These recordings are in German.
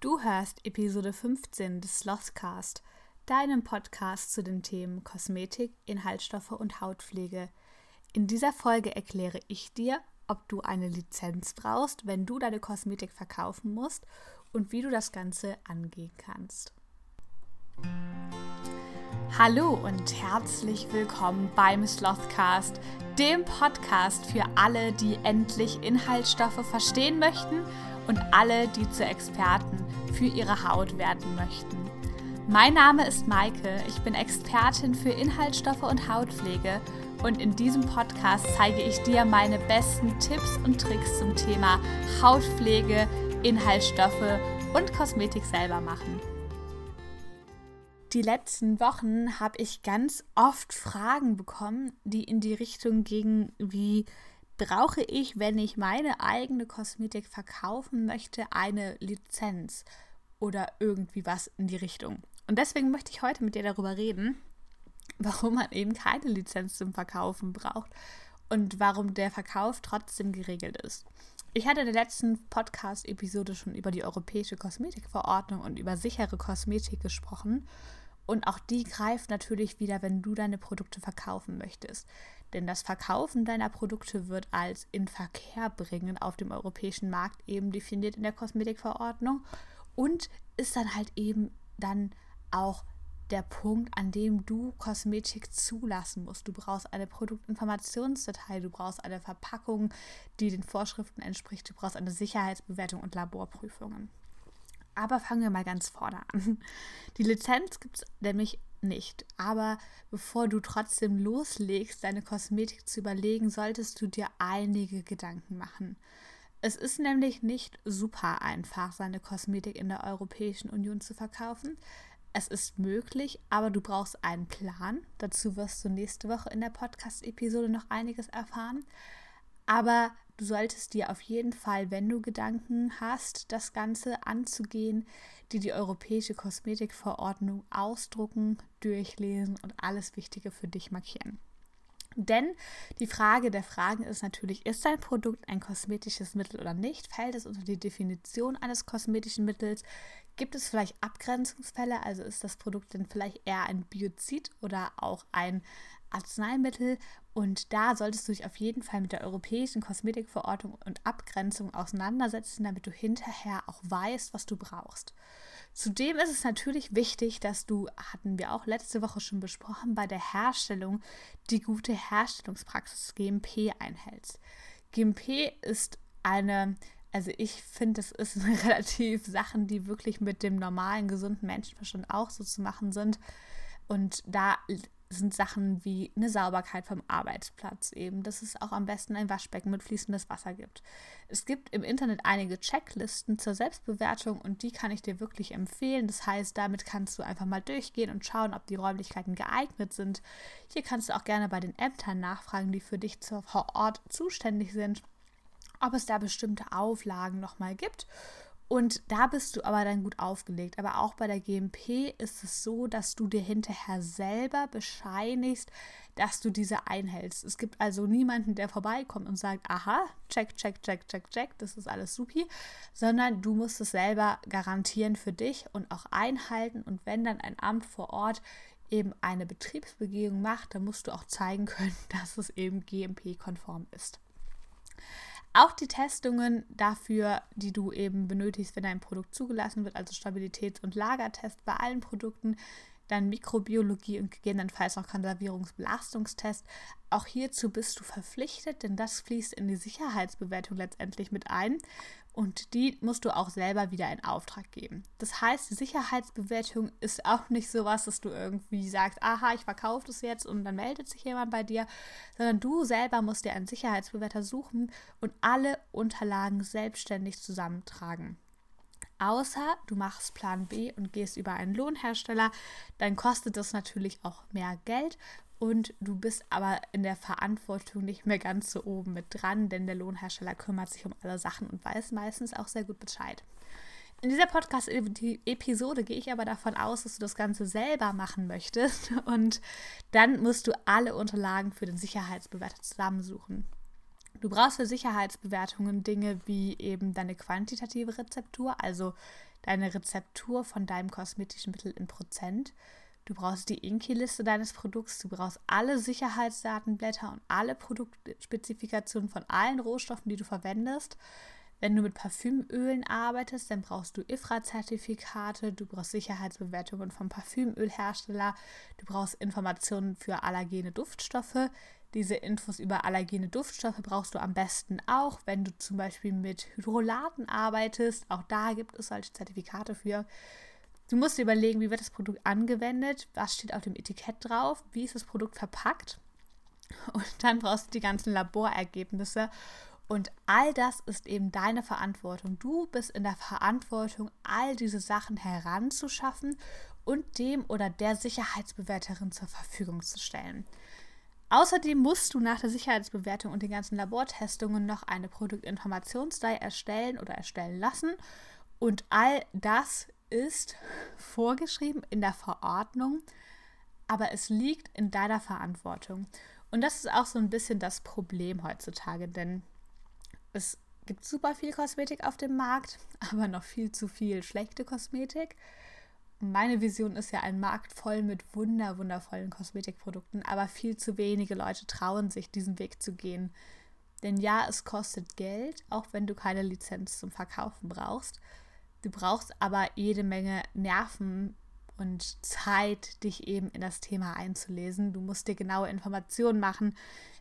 Du hörst Episode 15 des Slothcast, deinem Podcast zu den Themen Kosmetik, Inhaltsstoffe und Hautpflege. In dieser Folge erkläre ich dir, ob du eine Lizenz brauchst, wenn du deine Kosmetik verkaufen musst und wie du das Ganze angehen kannst. Hallo und herzlich willkommen beim Slothcast, dem Podcast für alle, die endlich Inhaltsstoffe verstehen möchten und alle, die zu Experten für ihre Haut werden möchten. Mein Name ist Maike, ich bin Expertin für Inhaltsstoffe und Hautpflege und in diesem Podcast zeige ich dir meine besten Tipps und Tricks zum Thema Hautpflege, Inhaltsstoffe und Kosmetik selber machen. Die letzten Wochen habe ich ganz oft Fragen bekommen, die in die Richtung gingen wie brauche ich, wenn ich meine eigene Kosmetik verkaufen möchte, eine Lizenz oder irgendwie was in die Richtung. Und deswegen möchte ich heute mit dir darüber reden, warum man eben keine Lizenz zum Verkaufen braucht und warum der Verkauf trotzdem geregelt ist. Ich hatte in der letzten Podcast-Episode schon über die Europäische Kosmetikverordnung und über sichere Kosmetik gesprochen. Und auch die greift natürlich wieder, wenn du deine Produkte verkaufen möchtest. Denn das Verkaufen deiner Produkte wird als in Verkehr bringen auf dem europäischen Markt eben definiert in der Kosmetikverordnung und ist dann halt eben dann auch der Punkt, an dem du Kosmetik zulassen musst. Du brauchst eine Produktinformationsdatei, du brauchst eine Verpackung, die den Vorschriften entspricht, du brauchst eine Sicherheitsbewertung und Laborprüfungen. Aber fangen wir mal ganz vorne an. Die Lizenz gibt es nämlich nicht. Aber bevor du trotzdem loslegst, deine Kosmetik zu überlegen, solltest du dir einige Gedanken machen. Es ist nämlich nicht super einfach, seine Kosmetik in der Europäischen Union zu verkaufen. Es ist möglich, aber du brauchst einen Plan. Dazu wirst du nächste Woche in der Podcast-Episode noch einiges erfahren. Aber du solltest dir auf jeden Fall, wenn du Gedanken hast, das Ganze anzugehen, die die Europäische Kosmetikverordnung ausdrucken, durchlesen und alles Wichtige für dich markieren. Denn die Frage der Fragen ist natürlich, ist dein Produkt ein kosmetisches Mittel oder nicht? Fällt es unter die Definition eines kosmetischen Mittels? Gibt es vielleicht Abgrenzungsfälle? Also ist das Produkt denn vielleicht eher ein Biozid oder auch ein Arzneimittel? Und da solltest du dich auf jeden Fall mit der Europäischen Kosmetikverordnung und Abgrenzung auseinandersetzen, damit du hinterher auch weißt, was du brauchst. Zudem ist es natürlich wichtig, dass du, hatten wir auch letzte Woche schon besprochen, bei der Herstellung die gute Herstellungspraxis GMP einhältst. GMP ist eine, also ich finde, das ist relativ Sachen, die wirklich mit dem normalen, gesunden Menschenverstand auch so zu machen sind. Und da sind Sachen wie eine Sauberkeit vom Arbeitsplatz eben, dass es auch am besten ein Waschbecken mit fließendes Wasser gibt. Es gibt im Internet einige Checklisten zur Selbstbewertung und die kann ich dir wirklich empfehlen. Das heißt, damit kannst du einfach mal durchgehen und schauen, ob die Räumlichkeiten geeignet sind. Hier kannst du auch gerne bei den Ämtern nachfragen, die für dich vor Ort zuständig sind, ob es da bestimmte Auflagen nochmal gibt und da bist du aber dann gut aufgelegt. Aber auch bei der GMP ist es so, dass du dir hinterher selber bescheinigst, dass du diese einhältst. Es gibt also niemanden, der vorbeikommt und sagt, aha, check, check, check, check, check, das ist alles supi, sondern du musst es selber garantieren für dich und auch einhalten. Und wenn dann ein Amt vor Ort eben eine Betriebsbegehung macht, dann musst du auch zeigen können, dass es eben GMP-konform ist. Auch die Testungen dafür, die du eben benötigst, wenn dein Produkt zugelassen wird, also Stabilitäts- und Lagertest bei allen Produkten, dann Mikrobiologie und gegebenenfalls auch Konservierungsbelastungstest. Auch hierzu bist du verpflichtet, denn das fließt in die Sicherheitsbewertung letztendlich mit ein und die musst du auch selber wieder in Auftrag geben. Das heißt, die Sicherheitsbewertung ist auch nicht so was, dass du irgendwie sagst, aha, ich verkaufe das jetzt und dann meldet sich jemand bei dir, sondern du selber musst dir einen Sicherheitsbewerter suchen und alle Unterlagen selbstständig zusammentragen. Außer du machst Plan B und gehst über einen Lohnhersteller, dann kostet das natürlich auch mehr Geld und du bist aber in der Verantwortung nicht mehr ganz so oben mit dran, denn der Lohnhersteller kümmert sich um alle Sachen und weiß meistens auch sehr gut Bescheid. In dieser Podcast-Episode gehe ich aber davon aus, dass du das Ganze selber machen möchtest und dann musst du alle Unterlagen für den Sicherheitsbewerter zusammensuchen. Du brauchst für Sicherheitsbewertungen Dinge wie eben deine quantitative Rezeptur, also deine Rezeptur von deinem kosmetischen Mittel in Prozent. Du brauchst die Inki-Liste deines Produkts, du brauchst alle Sicherheitsdatenblätter und alle Produktspezifikationen von allen Rohstoffen, die du verwendest. Wenn du mit Parfümölen arbeitest, dann brauchst du IFRA-Zertifikate, du brauchst Sicherheitsbewertungen vom Parfümölhersteller, du brauchst Informationen für allergene Duftstoffe. Diese Infos über allergene Duftstoffe brauchst du am besten auch, wenn du zum Beispiel mit Hydrolaten arbeitest. Auch da gibt es solche Zertifikate für. Du musst dir überlegen, wie wird das Produkt angewendet, was steht auf dem Etikett drauf, wie ist das Produkt verpackt. Und dann brauchst du die ganzen Laborergebnisse und all das ist eben deine Verantwortung. Du bist in der Verantwortung, all diese Sachen heranzuschaffen und dem oder der Sicherheitsbewerterin zur Verfügung zu stellen. Außerdem musst du nach der Sicherheitsbewertung und den ganzen Labortestungen noch eine Produktinformationsdatei erstellen oder erstellen lassen. Und all das ist vorgeschrieben in der Verordnung, aber es liegt in deiner Verantwortung. Und das ist auch so ein bisschen das Problem heutzutage, denn es gibt super viel Kosmetik auf dem Markt, aber noch viel zu viel schlechte Kosmetik. Meine Vision ist ja ein Markt voll mit wunder, wundervollen Kosmetikprodukten, aber viel zu wenige Leute trauen sich, diesen Weg zu gehen. Denn ja, es kostet Geld, auch wenn du keine Lizenz zum Verkaufen brauchst. Du brauchst aber jede Menge Nerven und Zeit, dich eben in das Thema einzulesen. Du musst dir genaue Informationen machen,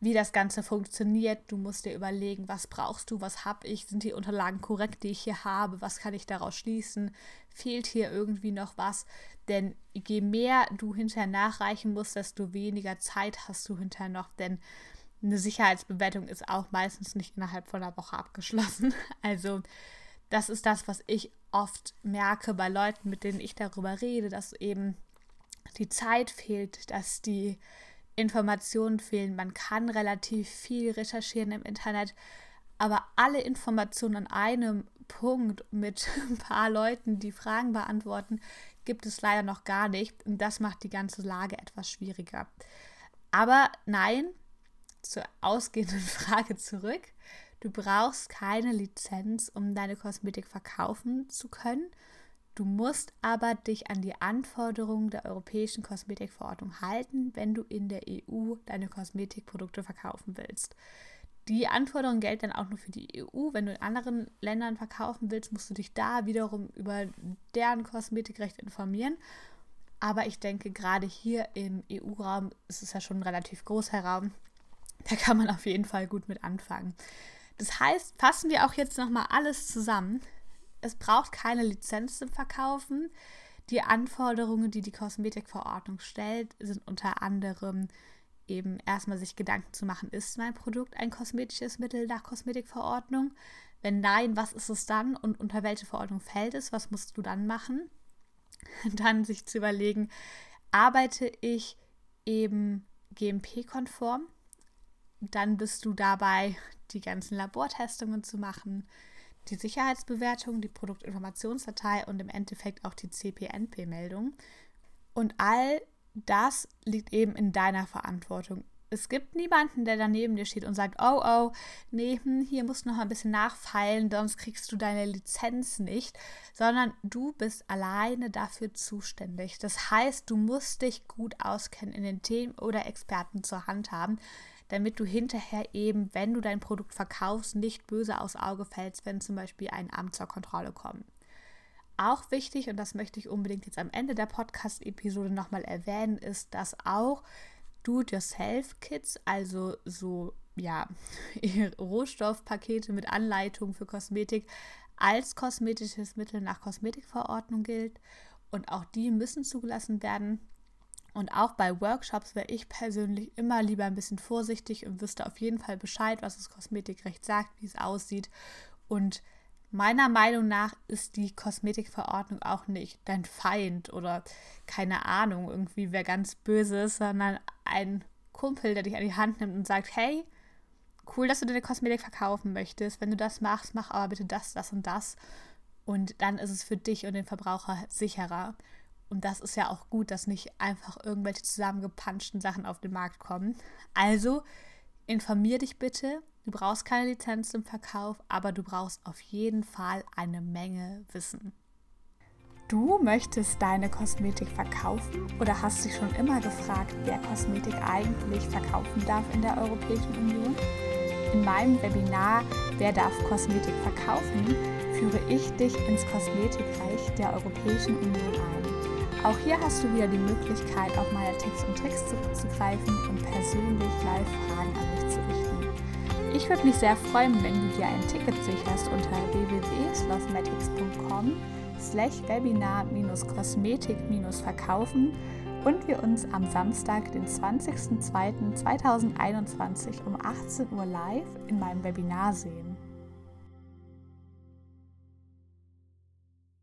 wie das Ganze funktioniert. Du musst dir überlegen, was brauchst du, was habe ich, sind die Unterlagen korrekt, die ich hier habe, was kann ich daraus schließen, fehlt hier irgendwie noch was. Denn je mehr du hinterher nachreichen musst, desto weniger Zeit hast du hinterher noch, denn eine Sicherheitsbewertung ist auch meistens nicht innerhalb von einer Woche abgeschlossen. Also das ist das, was ich oft merke bei Leuten, mit denen ich darüber rede, dass eben die Zeit fehlt, dass die Informationen fehlen. Man kann relativ viel recherchieren im Internet, aber alle Informationen an einem Punkt mit ein paar Leuten, die Fragen beantworten, gibt es leider noch gar nicht. Und das macht die ganze Lage etwas schwieriger. Aber nein, zur ausgehenden Frage zurück. Du brauchst keine Lizenz, um deine Kosmetik verkaufen zu können. Du musst aber dich an die Anforderungen der Europäischen Kosmetikverordnung halten, wenn du in der EU deine Kosmetikprodukte verkaufen willst. Die Anforderungen gelten dann auch nur für die EU. Wenn du in anderen Ländern verkaufen willst, musst du dich da wiederum über deren Kosmetikrecht informieren. Aber ich denke, gerade hier im EU-Raum ist es ja schon ein relativ großer Raum. Da kann man auf jeden Fall gut mit anfangen. Das heißt, fassen wir auch jetzt nochmal alles zusammen es braucht keine Lizenz zum Verkaufen. Die Anforderungen, die die Kosmetikverordnung stellt, sind unter anderem eben erstmal sich Gedanken zu machen, ist mein Produkt ein kosmetisches Mittel nach Kosmetikverordnung? Wenn nein, was ist es dann und unter welche Verordnung fällt es? Was musst du dann machen? Dann sich zu überlegen, arbeite ich eben GMP-konform? Dann bist du dabei, die ganzen Labortestungen zu machen, die Sicherheitsbewertung, die Produktinformationsdatei und im Endeffekt auch die CPNP-Meldung. Und all das liegt eben in deiner Verantwortung. Es gibt niemanden, der daneben dir steht und sagt, oh, oh, nee, hm, hier musst du noch ein bisschen nachfeilen, sonst kriegst du deine Lizenz nicht, sondern du bist alleine dafür zuständig. Das heißt, du musst dich gut auskennen in den Themen oder Experten zur Hand haben, damit du hinterher eben, wenn du dein Produkt verkaufst, nicht böse aus Auge fällst, wenn zum Beispiel ein Amt zur Kontrolle kommt. Auch wichtig, und das möchte ich unbedingt jetzt am Ende der Podcast-Episode nochmal erwähnen, ist, dass auch Do-it-yourself-Kits, also so ja, Rohstoffpakete mit Anleitung für Kosmetik, als kosmetisches Mittel nach Kosmetikverordnung gilt. Und auch die müssen zugelassen werden. Und auch bei Workshops wäre ich persönlich immer lieber ein bisschen vorsichtig und wüsste auf jeden Fall Bescheid, was das Kosmetikrecht sagt, wie es aussieht. Und meiner Meinung nach ist die Kosmetikverordnung auch nicht dein Feind oder keine Ahnung, irgendwie wer ganz Böses, sondern ein Kumpel, der dich an die Hand nimmt und sagt, hey, cool, dass du deine Kosmetik verkaufen möchtest. Wenn du das machst, mach aber bitte das, das und das. Und dann ist es für dich und den Verbraucher sicherer. Und das ist ja auch gut, dass nicht einfach irgendwelche zusammengepanschten Sachen auf den Markt kommen. Also informier dich bitte. Du brauchst keine Lizenz zum Verkauf, aber du brauchst auf jeden Fall eine Menge Wissen. Du möchtest deine Kosmetik verkaufen oder hast dich schon immer gefragt, wer Kosmetik eigentlich verkaufen darf in der Europäischen Union? In meinem Webinar Wer darf Kosmetik verkaufen? führe ich dich ins Kosmetikreich der Europäischen Union ein. Auch hier hast du wieder die Möglichkeit, auf meine Tipps und Tricks zurückzugreifen und persönlich live Fragen an mich zu richten. Ich würde mich sehr freuen, wenn du dir ein Ticket sicherst unter www.slothmatics.com slash webinar-kosmetik-verkaufen und wir uns am Samstag, den 20.02.2021 um 18 Uhr live in meinem Webinar sehen.